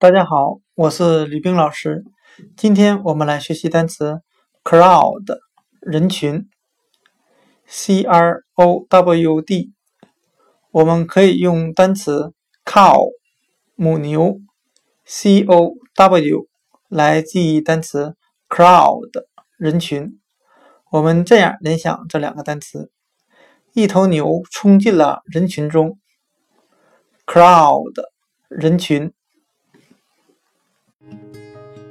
大家好，我是李冰老师。今天我们来学习单词 crowd 人群，c r o w d。我们可以用单词 cow 母牛，c o w 来记忆单词 crowd 人群。我们这样联想这两个单词：一头牛冲进了人群中，crowd 人群。